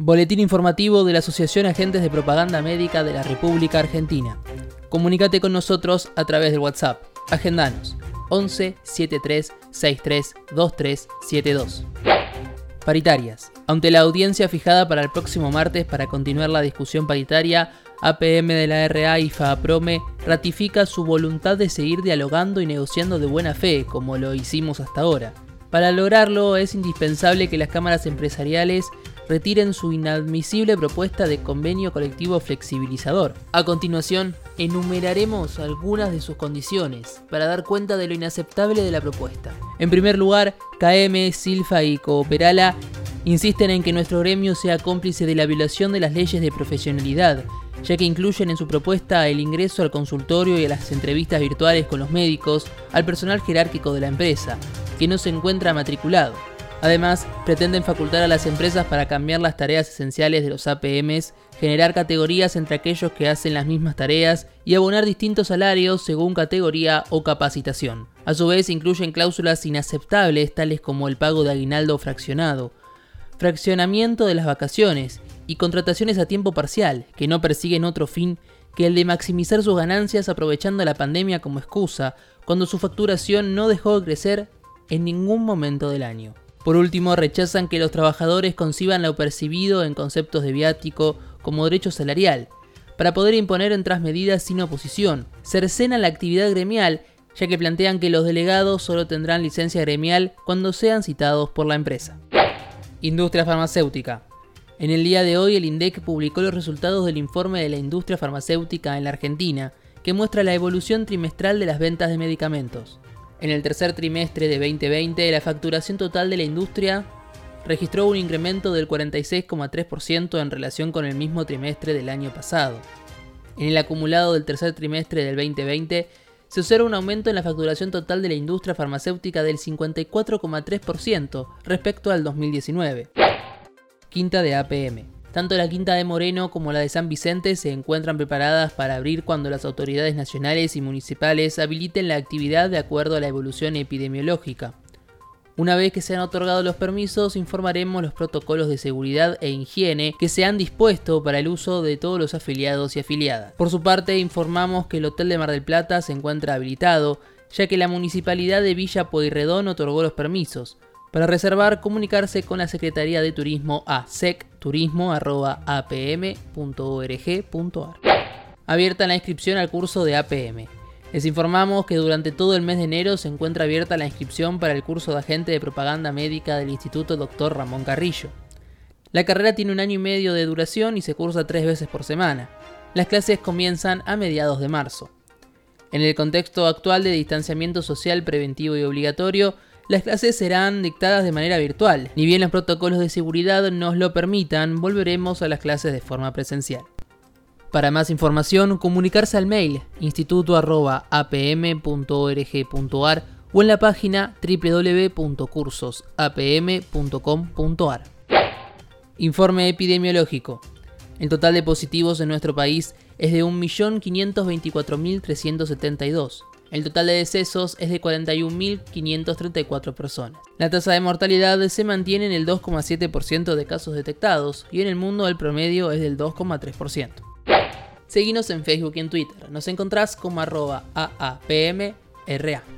Boletín informativo de la Asociación Agentes de Propaganda Médica de la República Argentina. Comunícate con nosotros a través del WhatsApp. Agendanos 11 73 63 23 72. Paritarias. Ante la audiencia fijada para el próximo martes para continuar la discusión paritaria, APM de la RA y FAPROME ratifica su voluntad de seguir dialogando y negociando de buena fe, como lo hicimos hasta ahora. Para lograrlo es indispensable que las cámaras empresariales retiren su inadmisible propuesta de convenio colectivo flexibilizador. A continuación, enumeraremos algunas de sus condiciones para dar cuenta de lo inaceptable de la propuesta. En primer lugar, KM, Silfa y Cooperala insisten en que nuestro gremio sea cómplice de la violación de las leyes de profesionalidad, ya que incluyen en su propuesta el ingreso al consultorio y a las entrevistas virtuales con los médicos al personal jerárquico de la empresa, que no se encuentra matriculado. Además, pretenden facultar a las empresas para cambiar las tareas esenciales de los APMs, generar categorías entre aquellos que hacen las mismas tareas y abonar distintos salarios según categoría o capacitación. A su vez, incluyen cláusulas inaceptables tales como el pago de aguinaldo fraccionado, fraccionamiento de las vacaciones y contrataciones a tiempo parcial, que no persiguen otro fin que el de maximizar sus ganancias aprovechando la pandemia como excusa, cuando su facturación no dejó de crecer en ningún momento del año. Por último, rechazan que los trabajadores conciban lo percibido en conceptos de viático como derecho salarial, para poder imponer otras medidas sin oposición. Cercenan la actividad gremial, ya que plantean que los delegados solo tendrán licencia gremial cuando sean citados por la empresa. Industria farmacéutica. En el día de hoy el INDEC publicó los resultados del informe de la industria farmacéutica en la Argentina, que muestra la evolución trimestral de las ventas de medicamentos. En el tercer trimestre de 2020, la facturación total de la industria registró un incremento del 46,3% en relación con el mismo trimestre del año pasado. En el acumulado del tercer trimestre del 2020, se observa un aumento en la facturación total de la industria farmacéutica del 54,3% respecto al 2019. Quinta de APM. Tanto la Quinta de Moreno como la de San Vicente se encuentran preparadas para abrir cuando las autoridades nacionales y municipales habiliten la actividad de acuerdo a la evolución epidemiológica. Una vez que se han otorgado los permisos, informaremos los protocolos de seguridad e higiene que se han dispuesto para el uso de todos los afiliados y afiliadas. Por su parte, informamos que el Hotel de Mar del Plata se encuentra habilitado, ya que la Municipalidad de Villa Pueyrredón otorgó los permisos. Para reservar, comunicarse con la Secretaría de Turismo a secturismo.apm.org.ar. Abierta la inscripción al curso de APM. Les informamos que durante todo el mes de enero se encuentra abierta la inscripción para el curso de agente de propaganda médica del Instituto Dr. Ramón Carrillo. La carrera tiene un año y medio de duración y se cursa tres veces por semana. Las clases comienzan a mediados de marzo. En el contexto actual de distanciamiento social preventivo y obligatorio, las clases serán dictadas de manera virtual. Ni bien los protocolos de seguridad nos lo permitan, volveremos a las clases de forma presencial. Para más información, comunicarse al mail instituto.apm.org.ar o en la página www.cursosapm.com.ar. Informe epidemiológico. El total de positivos en nuestro país es de 1.524.372. El total de decesos es de 41.534 personas. La tasa de mortalidad se mantiene en el 2,7% de casos detectados y en el mundo el promedio es del 2,3%. Seguinos en Facebook y en Twitter. Nos encontrás como arroba AAPMRA.